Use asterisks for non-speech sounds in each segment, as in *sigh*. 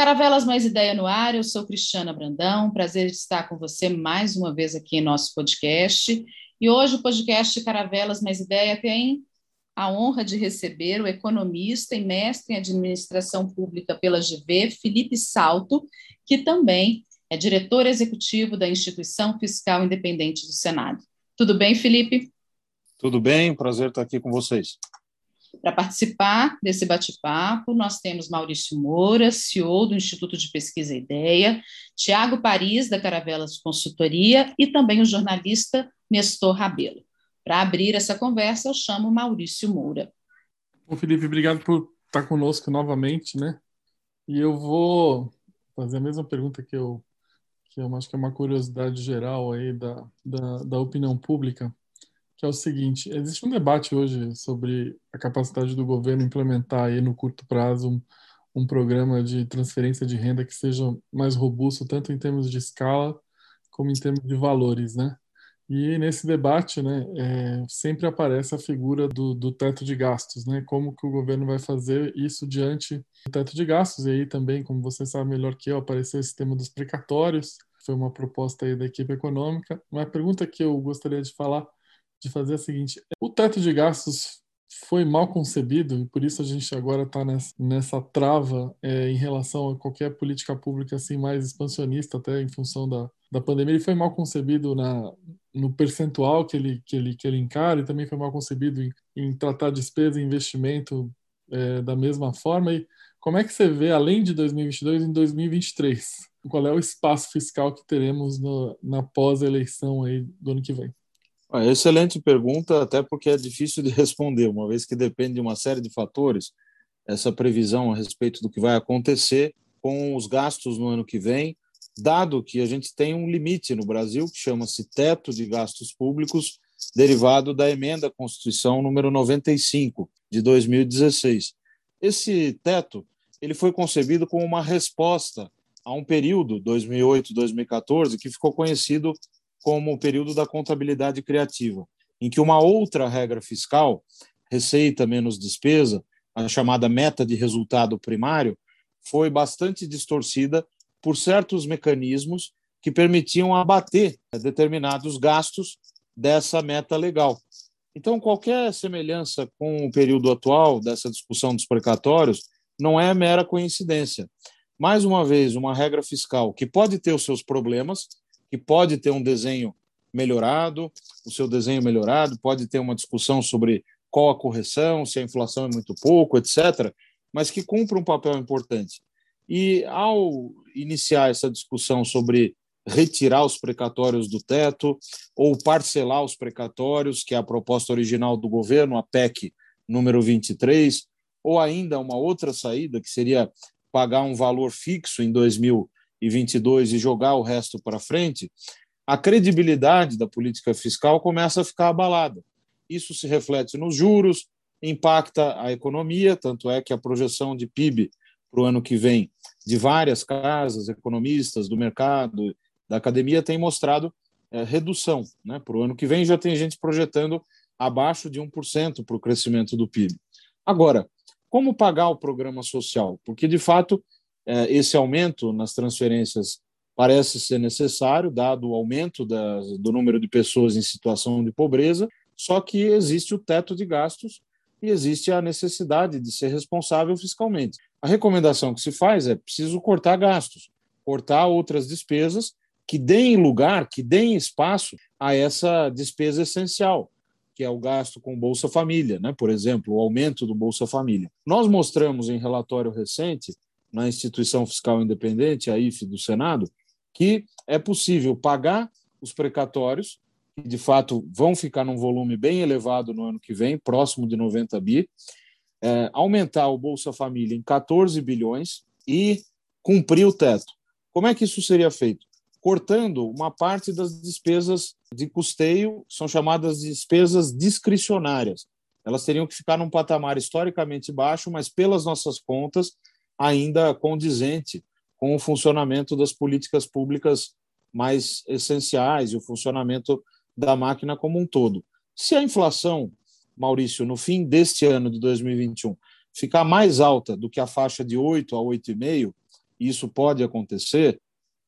Caravelas Mais Ideia no ar, eu sou Cristiana Brandão, prazer estar com você mais uma vez aqui em nosso podcast. E hoje o podcast Caravelas Mais Ideia tem a honra de receber o economista e mestre em administração pública pela GV, Felipe Salto, que também é diretor executivo da Instituição Fiscal Independente do Senado. Tudo bem, Felipe? Tudo bem, prazer estar aqui com vocês. Para participar desse bate-papo, nós temos Maurício Moura, CEO do Instituto de Pesquisa Ideia, Tiago Paris, da Caravelas Consultoria, e também o jornalista Nestor Rabelo. Para abrir essa conversa, eu chamo Maurício Moura. Bom, Felipe, obrigado por estar conosco novamente, né? E eu vou fazer a mesma pergunta que eu, que eu acho que é uma curiosidade geral aí da, da, da opinião pública que é o seguinte: existe um debate hoje sobre a capacidade do governo implementar aí no curto prazo um, um programa de transferência de renda que seja mais robusto, tanto em termos de escala como em termos de valores, né? E nesse debate, né, é, sempre aparece a figura do, do, teto de gastos, né? Como que o governo vai fazer isso diante do teto de gastos? E aí também, como você sabe melhor que eu, apareceu esse tema dos precatórios, foi uma proposta aí da equipe econômica. Uma pergunta que eu gostaria de falar de fazer a seguinte: o teto de gastos foi mal concebido e por isso a gente agora está nessa, nessa, trava é, em relação a qualquer política pública assim mais expansionista até em função da, da pandemia. Ele foi mal concebido na, no percentual que ele, que, ele, que ele encara e também foi mal concebido em, em tratar despesa e investimento é, da mesma forma. E como é que você vê, além de 2022, em 2023? Qual é o espaço fiscal que teremos no, na pós-eleição aí do ano que vem? Ah, excelente pergunta, até porque é difícil de *laughs* responder, uma vez que depende de uma série de fatores, essa previsão a respeito do que vai acontecer com os gastos no ano que vem, dado que a gente tem um limite no Brasil que chama-se teto de gastos públicos, derivado da emenda à Constituição número 95 de 2016. Esse teto ele foi concebido como uma resposta a um período 2008-2014 que ficou conhecido como o período da contabilidade criativa, em que uma outra regra fiscal, receita menos despesa, a chamada meta de resultado primário, foi bastante distorcida por certos mecanismos que permitiam abater determinados gastos dessa meta legal. Então, qualquer semelhança com o período atual dessa discussão dos precatórios não é mera coincidência. Mais uma vez, uma regra fiscal que pode ter os seus problemas, que pode ter um desenho melhorado, o seu desenho melhorado, pode ter uma discussão sobre qual a correção, se a inflação é muito pouco, etc., mas que cumpre um papel importante. E ao iniciar essa discussão sobre retirar os precatórios do teto ou parcelar os precatórios, que é a proposta original do governo, a PEC número 23, ou ainda uma outra saída, que seria pagar um valor fixo em 2000 2022 e jogar o resto para frente, a credibilidade da política fiscal começa a ficar abalada. Isso se reflete nos juros, impacta a economia, tanto é que a projeção de PIB para o ano que vem de várias casas, economistas do mercado, da academia, tem mostrado é, redução. Né? Para o ano que vem já tem gente projetando abaixo de 1% para o crescimento do PIB. Agora, como pagar o programa social? Porque, de fato, esse aumento nas transferências parece ser necessário, dado o aumento do número de pessoas em situação de pobreza, só que existe o teto de gastos e existe a necessidade de ser responsável fiscalmente. A recomendação que se faz é preciso cortar gastos, cortar outras despesas que deem lugar, que deem espaço a essa despesa essencial, que é o gasto com Bolsa Família, né? por exemplo, o aumento do Bolsa Família. Nós mostramos em relatório recente na instituição fiscal independente, a IFE do Senado, que é possível pagar os precatórios, que de fato vão ficar num volume bem elevado no ano que vem, próximo de 90 bi, é, aumentar o Bolsa Família em 14 bilhões e cumprir o teto. Como é que isso seria feito? Cortando uma parte das despesas de custeio, são chamadas de despesas discricionárias. Elas teriam que ficar num patamar historicamente baixo, mas pelas nossas contas, ainda condizente com o funcionamento das políticas públicas mais essenciais e o funcionamento da máquina como um todo. Se a inflação, Maurício, no fim deste ano de 2021, ficar mais alta do que a faixa de 8 a 8,5, isso pode acontecer,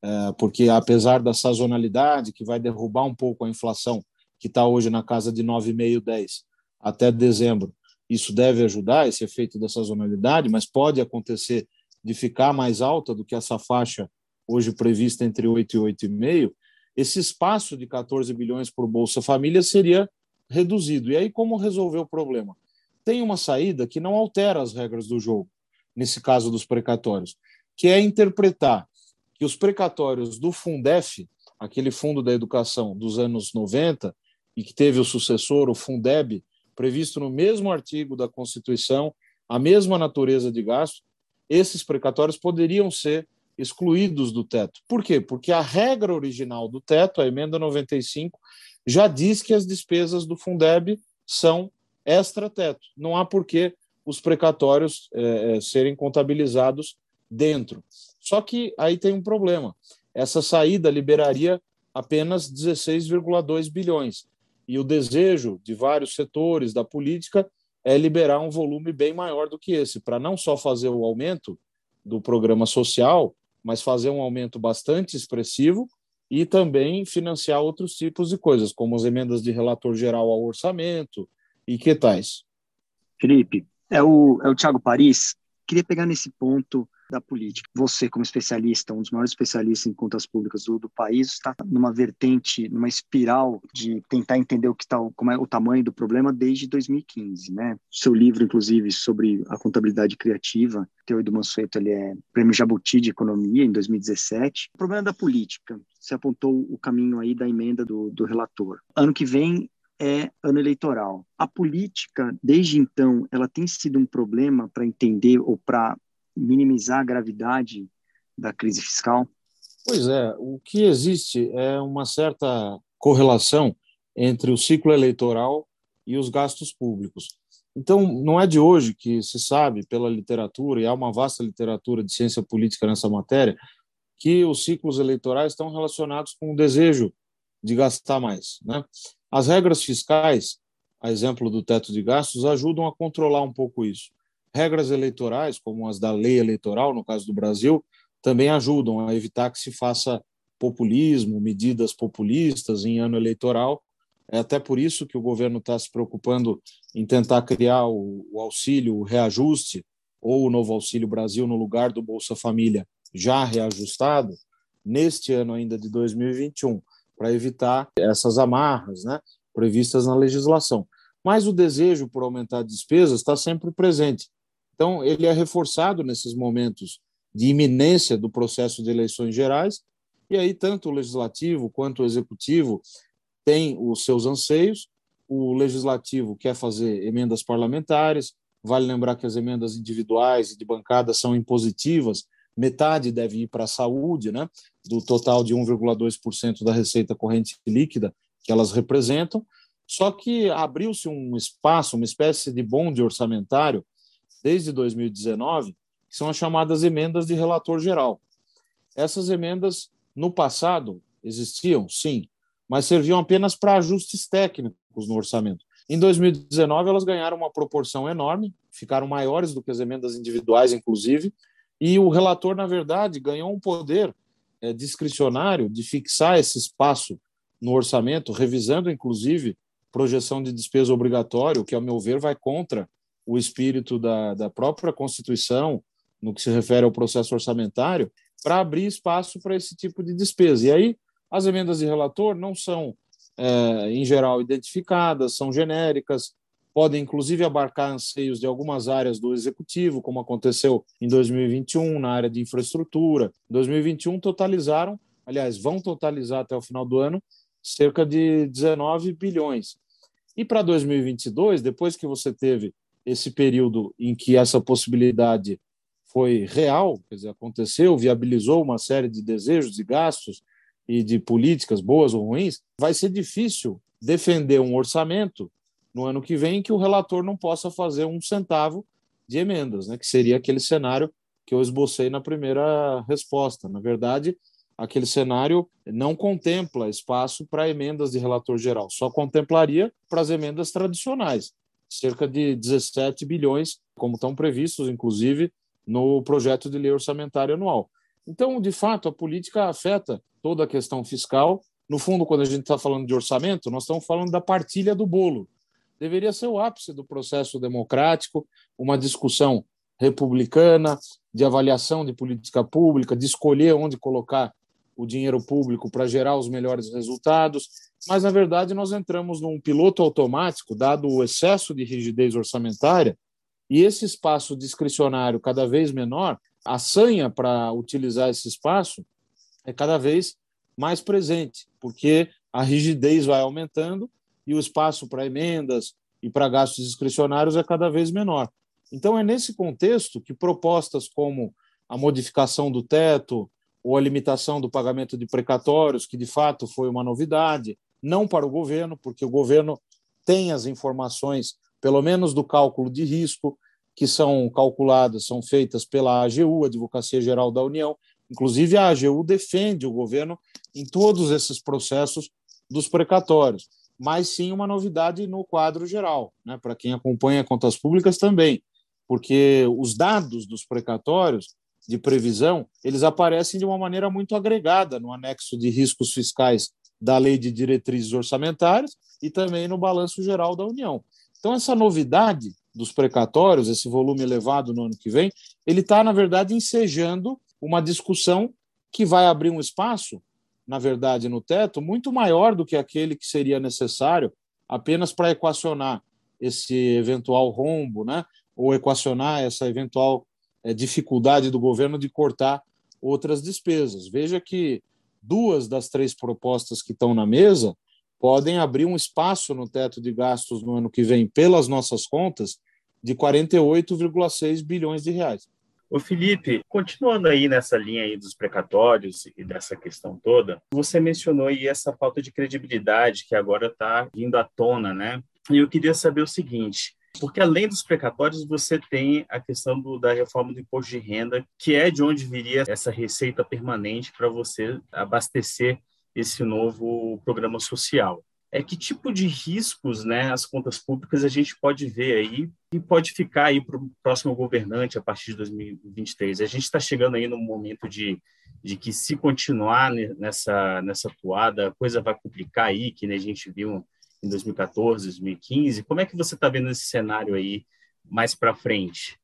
é, porque apesar da sazonalidade, que vai derrubar um pouco a inflação, que está hoje na casa de 9,5, 10, até dezembro, isso deve ajudar esse efeito da sazonalidade, mas pode acontecer de ficar mais alta do que essa faixa hoje prevista entre 8 e 8,5, esse espaço de 14 bilhões por Bolsa Família seria reduzido. E aí, como resolver o problema? Tem uma saída que não altera as regras do jogo, nesse caso dos precatórios, que é interpretar que os precatórios do Fundef, aquele fundo da educação dos anos 90, e que teve o sucessor, o Fundeb, previsto no mesmo artigo da Constituição, a mesma natureza de gasto, esses precatórios poderiam ser excluídos do teto. Por quê? Porque a regra original do teto, a emenda 95, já diz que as despesas do Fundeb são extra-teto. Não há por que os precatórios é, serem contabilizados dentro. Só que aí tem um problema. Essa saída liberaria apenas 16,2 bilhões. E o desejo de vários setores da política é liberar um volume bem maior do que esse, para não só fazer o aumento do programa social, mas fazer um aumento bastante expressivo e também financiar outros tipos de coisas, como as emendas de relator geral ao orçamento e que tais. Felipe, é o, é o Tiago Paris. Queria pegar nesse ponto da política. Você, como especialista, um dos maiores especialistas em contas públicas do, do país, está numa vertente, numa espiral de tentar entender o que tá, como é o tamanho do problema desde 2015, né? Seu livro, inclusive, sobre a contabilidade criativa, Teu do Mansueto, ele é Prêmio Jabuti de Economia em 2017. O problema da política, você apontou o caminho aí da emenda do, do relator. Ano que vem é ano eleitoral. A política, desde então, ela tem sido um problema para entender ou para minimizar a gravidade da crise fiscal? Pois é, o que existe é uma certa correlação entre o ciclo eleitoral e os gastos públicos. Então, não é de hoje que se sabe pela literatura, e há uma vasta literatura de ciência política nessa matéria, que os ciclos eleitorais estão relacionados com o desejo de gastar mais. Né? As regras fiscais, a exemplo do teto de gastos, ajudam a controlar um pouco isso. Regras eleitorais, como as da lei eleitoral, no caso do Brasil, também ajudam a evitar que se faça populismo, medidas populistas em ano eleitoral. É até por isso que o governo está se preocupando em tentar criar o, o auxílio, o reajuste, ou o novo Auxílio Brasil no lugar do Bolsa Família já reajustado, neste ano ainda de 2021, para evitar essas amarras né, previstas na legislação. Mas o desejo por aumentar despesas está sempre presente. Então, ele é reforçado nesses momentos de iminência do processo de eleições gerais, e aí tanto o legislativo quanto o executivo têm os seus anseios. O legislativo quer fazer emendas parlamentares, vale lembrar que as emendas individuais e de bancada são impositivas, metade deve ir para a saúde, né, do total de 1,2% da receita corrente líquida que elas representam. Só que abriu-se um espaço, uma espécie de bonde orçamentário desde 2019, que são as chamadas emendas de relator geral. Essas emendas, no passado, existiam, sim, mas serviam apenas para ajustes técnicos no orçamento. Em 2019, elas ganharam uma proporção enorme, ficaram maiores do que as emendas individuais, inclusive, e o relator, na verdade, ganhou um poder é, discricionário de fixar esse espaço no orçamento, revisando, inclusive, projeção de despesa obrigatória, que, ao meu ver, vai contra o espírito da, da própria Constituição, no que se refere ao processo orçamentário, para abrir espaço para esse tipo de despesa. E aí, as emendas de relator não são, é, em geral, identificadas, são genéricas, podem inclusive abarcar anseios de algumas áreas do executivo, como aconteceu em 2021 na área de infraestrutura. Em 2021 totalizaram, aliás, vão totalizar até o final do ano cerca de 19 bilhões. E para 2022, depois que você teve esse período em que essa possibilidade foi real, quer dizer, aconteceu, viabilizou uma série de desejos e gastos e de políticas boas ou ruins, vai ser difícil defender um orçamento no ano que vem que o relator não possa fazer um centavo de emendas, né, que seria aquele cenário que eu esbocei na primeira resposta. Na verdade, aquele cenário não contempla espaço para emendas de relator geral, só contemplaria para as emendas tradicionais, cerca de 17 bilhões, como estão previstos, inclusive, no projeto de lei orçamentária anual. Então, de fato, a política afeta toda a questão fiscal. No fundo, quando a gente está falando de orçamento, nós estamos falando da partilha do bolo. Deveria ser o ápice do processo democrático, uma discussão republicana, de avaliação de política pública, de escolher onde colocar o dinheiro público para gerar os melhores resultados, mas na verdade nós entramos num piloto automático, dado o excesso de rigidez orçamentária, e esse espaço discricionário cada vez menor, a sanha para utilizar esse espaço é cada vez mais presente, porque a rigidez vai aumentando e o espaço para emendas e para gastos discricionários é cada vez menor. Então, é nesse contexto que propostas como a modificação do teto ou a limitação do pagamento de precatórios, que de fato foi uma novidade, não para o governo, porque o governo tem as informações, pelo menos do cálculo de risco, que são calculadas, são feitas pela AGU, Advocacia Geral da União. Inclusive, a AGU defende o governo em todos esses processos dos precatórios, mas sim uma novidade no quadro geral, né, para quem acompanha contas públicas também porque os dados dos precatórios de previsão, eles aparecem de uma maneira muito agregada no anexo de riscos fiscais da Lei de Diretrizes Orçamentárias e também no Balanço Geral da União. Então, essa novidade dos precatórios, esse volume elevado no ano que vem, ele está, na verdade, ensejando uma discussão que vai abrir um espaço, na verdade, no teto, muito maior do que aquele que seria necessário apenas para equacionar esse eventual rombo, né? ou equacionar essa eventual dificuldade do governo de cortar outras despesas. Veja que duas das três propostas que estão na mesa podem abrir um espaço no teto de gastos no ano que vem, pelas nossas contas, de 48,6 bilhões de reais. O Felipe, continuando aí nessa linha aí dos precatórios e dessa questão toda, você mencionou aí essa falta de credibilidade que agora está vindo à tona, né? E eu queria saber o seguinte: porque além dos precatórios, você tem a questão do, da reforma do imposto de renda, que é de onde viria essa receita permanente para você abastecer esse novo programa social. É que tipo de riscos, né, as contas públicas a gente pode ver aí e pode ficar aí para o próximo governante a partir de 2023. A gente está chegando aí no momento de, de que se continuar nessa nessa toada, a coisa vai complicar aí, que né, a gente viu em 2014, 2015. Como é que você está vendo esse cenário aí mais para frente?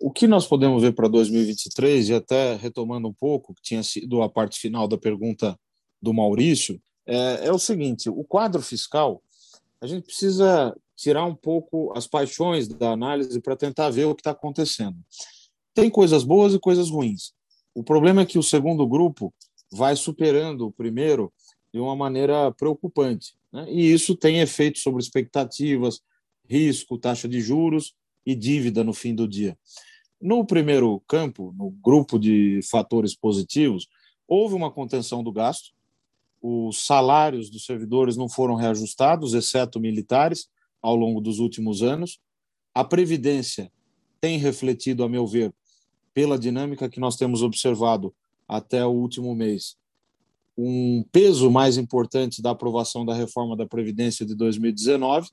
O que nós podemos ver para 2023, e até retomando um pouco, que tinha sido a parte final da pergunta do Maurício, é, é o seguinte: o quadro fiscal, a gente precisa tirar um pouco as paixões da análise para tentar ver o que está acontecendo. Tem coisas boas e coisas ruins. O problema é que o segundo grupo vai superando o primeiro de uma maneira preocupante. Né? E isso tem efeito sobre expectativas, risco, taxa de juros e dívida no fim do dia. No primeiro campo, no grupo de fatores positivos, houve uma contenção do gasto, os salários dos servidores não foram reajustados, exceto militares, ao longo dos últimos anos. A Previdência tem refletido, a meu ver, pela dinâmica que nós temos observado até o último mês, um peso mais importante da aprovação da reforma da Previdência de 2019.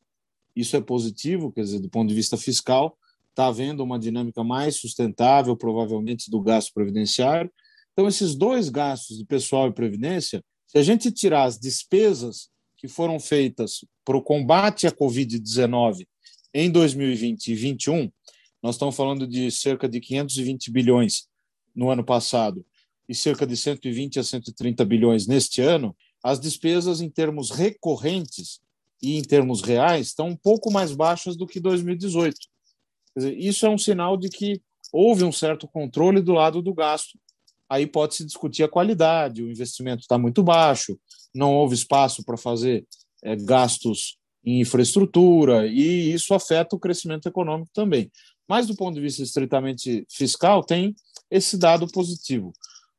Isso é positivo, quer dizer, do ponto de vista fiscal, está havendo uma dinâmica mais sustentável, provavelmente, do gasto previdenciário. Então, esses dois gastos de pessoal e previdência, se a gente tirar as despesas que foram feitas para o combate à Covid-19 em 2020 e 2021, nós estamos falando de cerca de 520 bilhões no ano passado e cerca de 120 a 130 bilhões neste ano, as despesas em termos recorrentes e em termos reais estão um pouco mais baixas do que 2018. Dizer, isso é um sinal de que houve um certo controle do lado do gasto. Aí pode-se discutir a qualidade, o investimento está muito baixo, não houve espaço para fazer é, gastos em infraestrutura, e isso afeta o crescimento econômico também. Mas, do ponto de vista estritamente fiscal, tem esse dado positivo.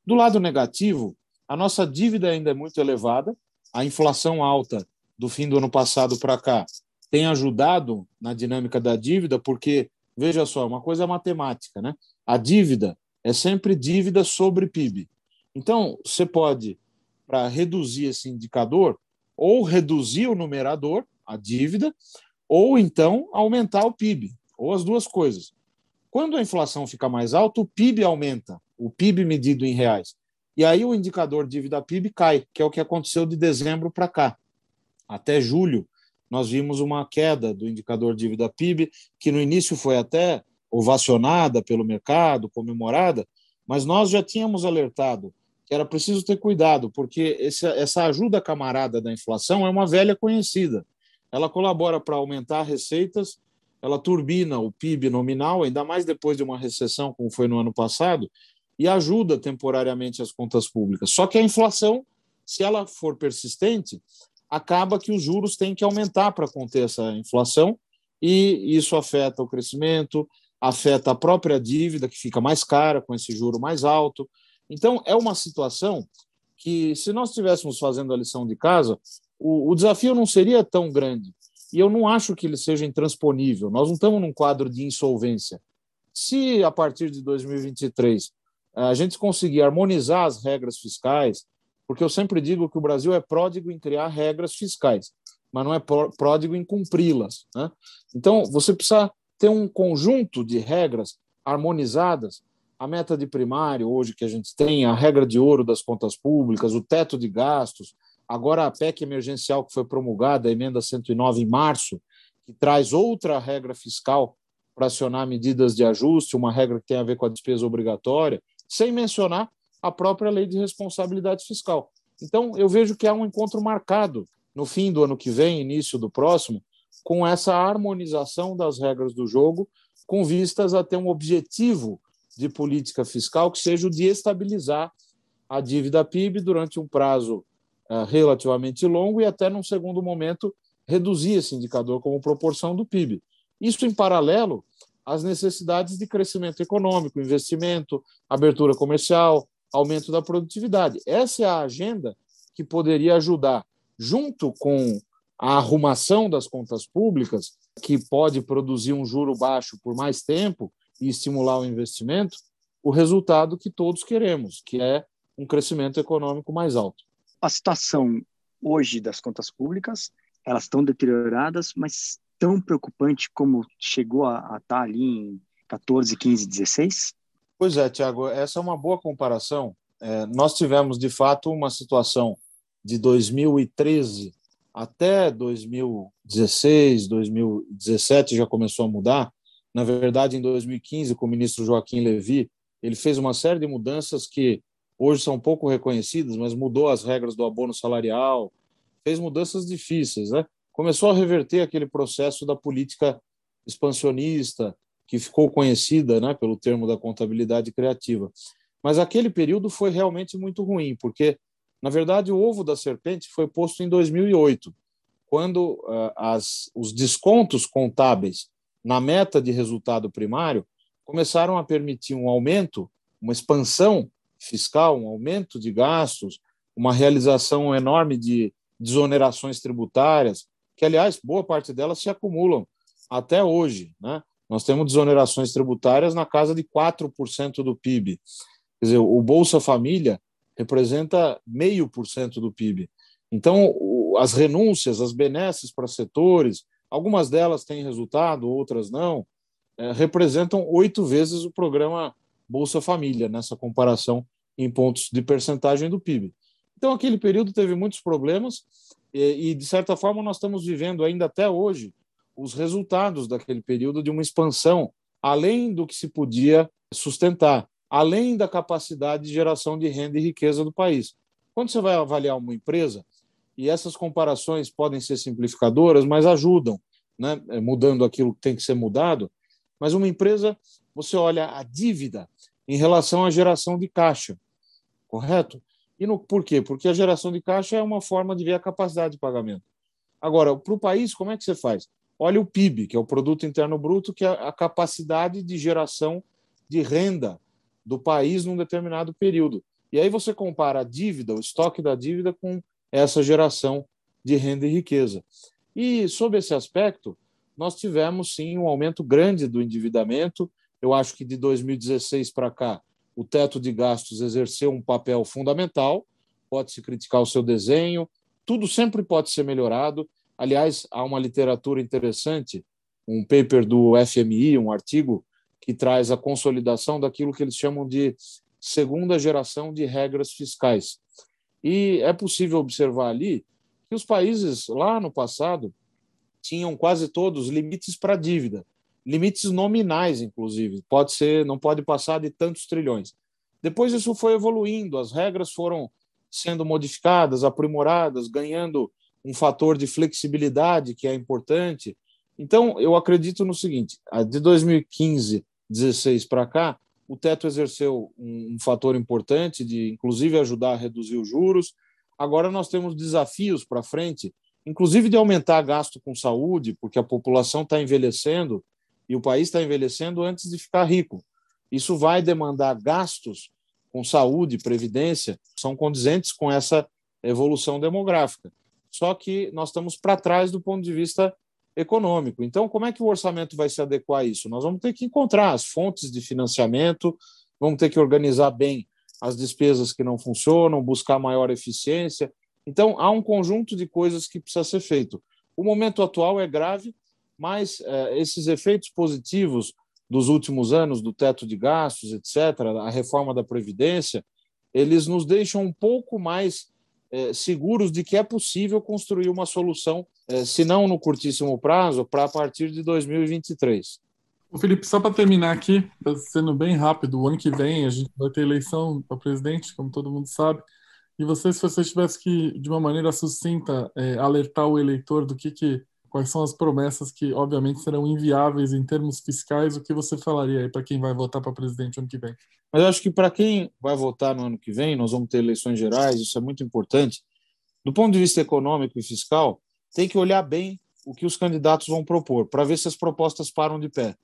Do lado negativo, a nossa dívida ainda é muito elevada, a inflação alta do fim do ano passado para cá tem ajudado na dinâmica da dívida, porque, veja só, uma coisa é matemática, né? A dívida é sempre dívida sobre PIB. Então, você pode, para reduzir esse indicador, ou reduzir o numerador, a dívida, ou então aumentar o PIB, ou as duas coisas. Quando a inflação fica mais alta, o PIB aumenta o PIB medido em reais. E aí o indicador dívida PIB cai, que é o que aconteceu de dezembro para cá. Até julho, nós vimos uma queda do indicador dívida PIB, que no início foi até ovacionada pelo mercado, comemorada, mas nós já tínhamos alertado que era preciso ter cuidado, porque essa ajuda camarada da inflação é uma velha conhecida. Ela colabora para aumentar receitas, ela turbina o PIB nominal, ainda mais depois de uma recessão, como foi no ano passado, e ajuda temporariamente as contas públicas. Só que a inflação, se ela for persistente, acaba que os juros têm que aumentar para conter essa inflação, e isso afeta o crescimento, afeta a própria dívida, que fica mais cara com esse juro mais alto. Então, é uma situação que, se nós estivéssemos fazendo a lição de casa, o, o desafio não seria tão grande. E eu não acho que ele seja intransponível. Nós não estamos num quadro de insolvência. Se, a partir de 2023, a gente conseguir harmonizar as regras fiscais, porque eu sempre digo que o Brasil é pródigo em criar regras fiscais, mas não é pródigo em cumpri-las. Né? Então, você precisa ter um conjunto de regras harmonizadas. A meta de primário, hoje que a gente tem, a regra de ouro das contas públicas, o teto de gastos, agora a PEC emergencial que foi promulgada, a emenda 109 em março, que traz outra regra fiscal para acionar medidas de ajuste, uma regra que tem a ver com a despesa obrigatória sem mencionar a própria lei de responsabilidade fiscal. Então, eu vejo que há um encontro marcado no fim do ano que vem, início do próximo, com essa harmonização das regras do jogo, com vistas a ter um objetivo de política fiscal que seja o de estabilizar a dívida PIB durante um prazo uh, relativamente longo e até, num segundo momento, reduzir esse indicador como proporção do PIB. Isso em paralelo as necessidades de crescimento econômico, investimento, abertura comercial, aumento da produtividade. Essa é a agenda que poderia ajudar, junto com a arrumação das contas públicas, que pode produzir um juro baixo por mais tempo e estimular o investimento, o resultado que todos queremos, que é um crescimento econômico mais alto. A situação hoje das contas públicas, elas estão deterioradas, mas tão preocupante como chegou a, estar tá ali em 14, 15, 16? Pois é, Tiago, essa é uma boa comparação. É, nós tivemos, de fato, uma situação de 2013 até 2016, 2017 já começou a mudar. Na verdade, em 2015, com o ministro Joaquim Levy, ele fez uma série de mudanças que hoje são pouco reconhecidas, mas mudou as regras do abono salarial, fez mudanças difíceis, né? Começou a reverter aquele processo da política expansionista, que ficou conhecida né, pelo termo da contabilidade criativa. Mas aquele período foi realmente muito ruim, porque, na verdade, o ovo da serpente foi posto em 2008, quando uh, as, os descontos contábeis na meta de resultado primário começaram a permitir um aumento, uma expansão fiscal, um aumento de gastos, uma realização enorme de desonerações tributárias, que, aliás, boa parte delas se acumulam até hoje. Né? Nós temos desonerações tributárias na casa de 4% do PIB. Quer dizer, o Bolsa Família representa meio por cento do PIB. Então, as renúncias, as benesses para setores, algumas delas têm resultado, outras não, é, representam oito vezes o programa Bolsa Família, nessa comparação em pontos de percentagem do PIB. Então, aquele período teve muitos problemas e, e, de certa forma, nós estamos vivendo ainda até hoje os resultados daquele período de uma expansão além do que se podia sustentar, além da capacidade de geração de renda e riqueza do país. Quando você vai avaliar uma empresa, e essas comparações podem ser simplificadoras, mas ajudam, né, mudando aquilo que tem que ser mudado. Mas uma empresa, você olha a dívida em relação à geração de caixa, correto? E no, por quê? Porque a geração de caixa é uma forma de ver a capacidade de pagamento. Agora, para o país, como é que você faz? Olha o PIB, que é o Produto Interno Bruto, que é a capacidade de geração de renda do país num determinado período. E aí você compara a dívida, o estoque da dívida, com essa geração de renda e riqueza. E, sob esse aspecto, nós tivemos sim um aumento grande do endividamento. Eu acho que de 2016 para cá, o teto de gastos exerceu um papel fundamental. Pode-se criticar o seu desenho, tudo sempre pode ser melhorado. Aliás, há uma literatura interessante, um paper do FMI, um artigo que traz a consolidação daquilo que eles chamam de segunda geração de regras fiscais. E é possível observar ali que os países lá no passado tinham quase todos limites para dívida, limites nominais, inclusive. Pode ser, não pode passar de tantos trilhões. Depois isso foi evoluindo, as regras foram sendo modificadas, aprimoradas, ganhando um fator de flexibilidade que é importante. Então, eu acredito no seguinte: de 2015, 16 para cá, o teto exerceu um, fator importante de, inclusive, ajudar a reduzir os juros. Agora nós temos desafios para frente, inclusive de aumentar gasto com saúde, porque a população está envelhecendo e o país está envelhecendo antes de ficar rico. Isso vai demandar gastos com saúde, previdência, são condizentes com essa evolução demográfica. Só que nós estamos para trás do ponto de vista econômico. Então, como é que o orçamento vai se adequar a isso? Nós vamos ter que encontrar as fontes de financiamento, vamos ter que organizar bem as despesas que não funcionam, buscar maior eficiência. Então, há um conjunto de coisas que precisa ser feito. O momento atual é grave, mas eh, esses efeitos positivos dos últimos anos, do teto de gastos, etc., a reforma da Previdência, eles nos deixam um pouco mais eh, seguros de que é possível construir uma solução, eh, se não no curtíssimo prazo, para a partir de 2023. O Felipe, só para terminar aqui, sendo bem rápido, o ano que vem a gente vai ter eleição para presidente, como todo mundo sabe. E você, se você tivesse que, de uma maneira sucinta, alertar o eleitor do que, que quais são as promessas que, obviamente, serão inviáveis em termos fiscais, o que você falaria aí para quem vai votar para presidente ano que vem? Mas eu acho que para quem vai votar no ano que vem, nós vamos ter eleições gerais, isso é muito importante. Do ponto de vista econômico e fiscal, tem que olhar bem o que os candidatos vão propor, para ver se as propostas param de pé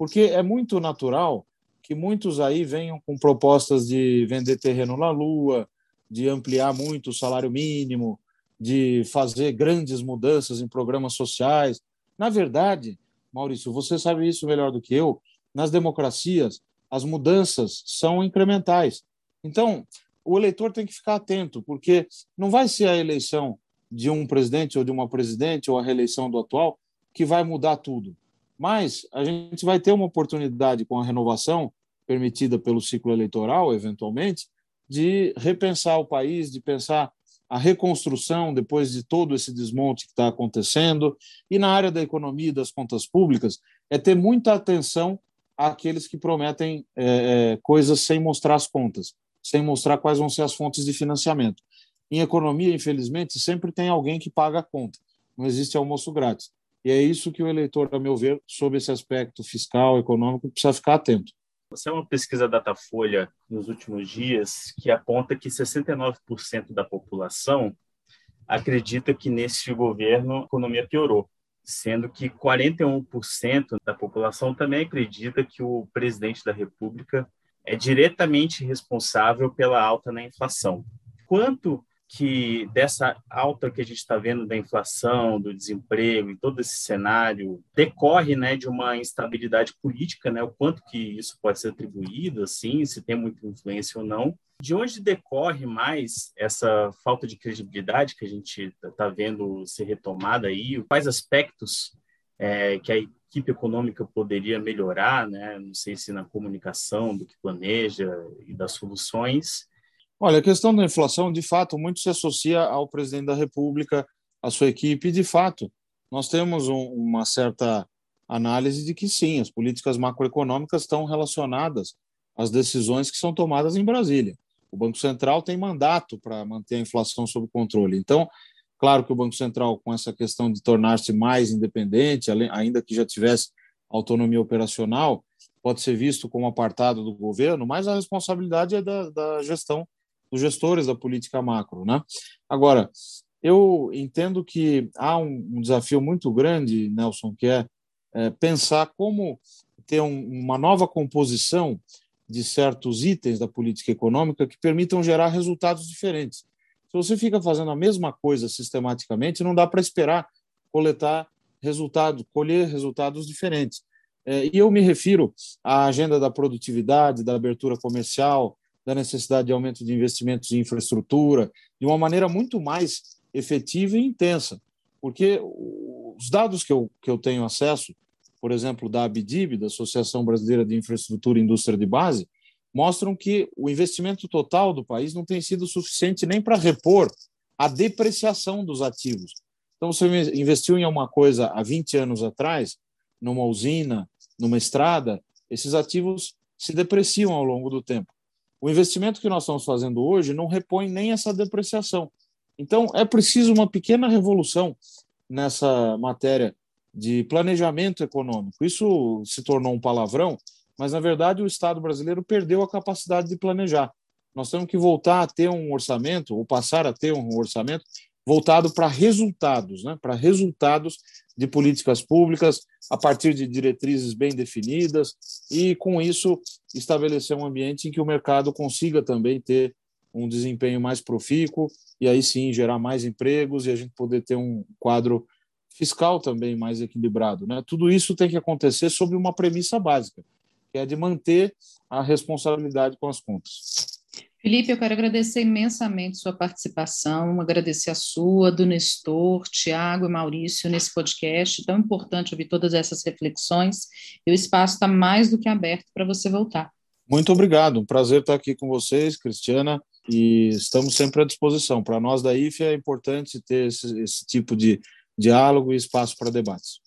porque é muito natural que muitos aí venham com propostas de vender terreno na Lua, de ampliar muito o salário mínimo, de fazer grandes mudanças em programas sociais. Na verdade, Maurício, você sabe isso melhor do que eu, nas democracias, as mudanças são incrementais. Então, o eleitor tem que ficar atento, porque não vai ser a eleição de um presidente ou de uma presidente ou a reeleição do atual que vai mudar tudo. Mas a gente vai ter uma oportunidade com a renovação permitida pelo ciclo eleitoral, eventualmente, de repensar o país, de pensar a reconstrução depois de todo esse desmonte que está acontecendo. E na área da economia e das contas públicas, é ter muita atenção àqueles que prometem é, é, coisas sem mostrar as contas, sem mostrar quais vão ser as fontes de financiamento. Em economia, infelizmente, sempre tem alguém que paga a conta. Não existe almoço grátis. E é isso que o eleitor, a meu ver, sob esse aspecto fiscal, econômico, precisa ficar atento. Você é uma pesquisa Datafolha nos últimos dias que aponta que 69% da população acredita que nesse governo a economia piorou, sendo que 41% da população também acredita que o presidente da República é diretamente responsável pela alta na inflação. Quanto que dessa alta que a gente está vendo da inflação, do desemprego e todo esse cenário decorre, né, de uma instabilidade política, né, o quanto que isso pode ser atribuído, assim, se tem muita influência ou não. De onde decorre mais essa falta de credibilidade que a gente está vendo ser retomada aí? Quais aspectos é, que a equipe econômica poderia melhorar, né? Não sei se na comunicação do que planeja e das soluções Olha, a questão da inflação, de fato, muito se associa ao presidente da República, à sua equipe, de fato, nós temos um, uma certa análise de que sim, as políticas macroeconômicas estão relacionadas às decisões que são tomadas em Brasília. O Banco Central tem mandato para manter a inflação sob controle. Então, claro que o Banco Central, com essa questão de tornar-se mais independente, ainda que já tivesse autonomia operacional, pode ser visto como apartado do governo, mas a responsabilidade é da, da gestão dos gestores da política macro. Né? Agora, eu entendo que há um, desafio muito grande, Nelson, que é, é pensar como ter um, uma nova composição de certos itens da política econômica que permitam gerar resultados diferentes. Se você fica fazendo a mesma coisa sistematicamente, não dá para esperar coletar resultados, colher resultados diferentes. É, e eu me refiro à agenda da produtividade, da abertura comercial, da necessidade de aumento de investimentos em infraestrutura, de uma maneira muito mais efetiva e intensa. Porque os dados que eu, que eu tenho acesso, por exemplo, da ABDIB, da Associação Brasileira de Infraestrutura e Indústria de Base, mostram que o investimento total do país não tem sido suficiente nem para repor a depreciação dos ativos. Então, você investiu em alguma coisa há 20 anos atrás, numa usina, numa estrada, esses ativos se depreciam ao longo do tempo. O investimento que nós estamos fazendo hoje não repõe nem essa depreciação. Então, é preciso uma pequena revolução nessa matéria de planejamento econômico. Isso se tornou um palavrão, mas, na verdade, o Estado brasileiro perdeu a capacidade de planejar. Nós temos que voltar a ter um orçamento, ou passar a ter um orçamento voltado para resultados, né? para resultados de políticas públicas, a partir de diretrizes bem definidas, e, com isso, estabelecer um ambiente em que o mercado consiga também ter um desempenho mais profícuo e aí sim gerar mais empregos e a gente poder ter um quadro fiscal também mais equilibrado. Né? Tudo isso tem que acontecer sob uma premissa básica, que é de manter a responsabilidade com as contas. Felipe, eu quero agradecer imensamente sua participação, agradecer a sua, do Nestor, Tiago e Maurício nesse podcast tão importante ouvir todas essas reflexões e o espaço está mais do que aberto para você voltar. Muito obrigado, um prazer estar aqui com vocês, Cristiana, e estamos sempre à disposição. Para nós da IFE é importante ter esse, esse tipo de diálogo e espaço para debates.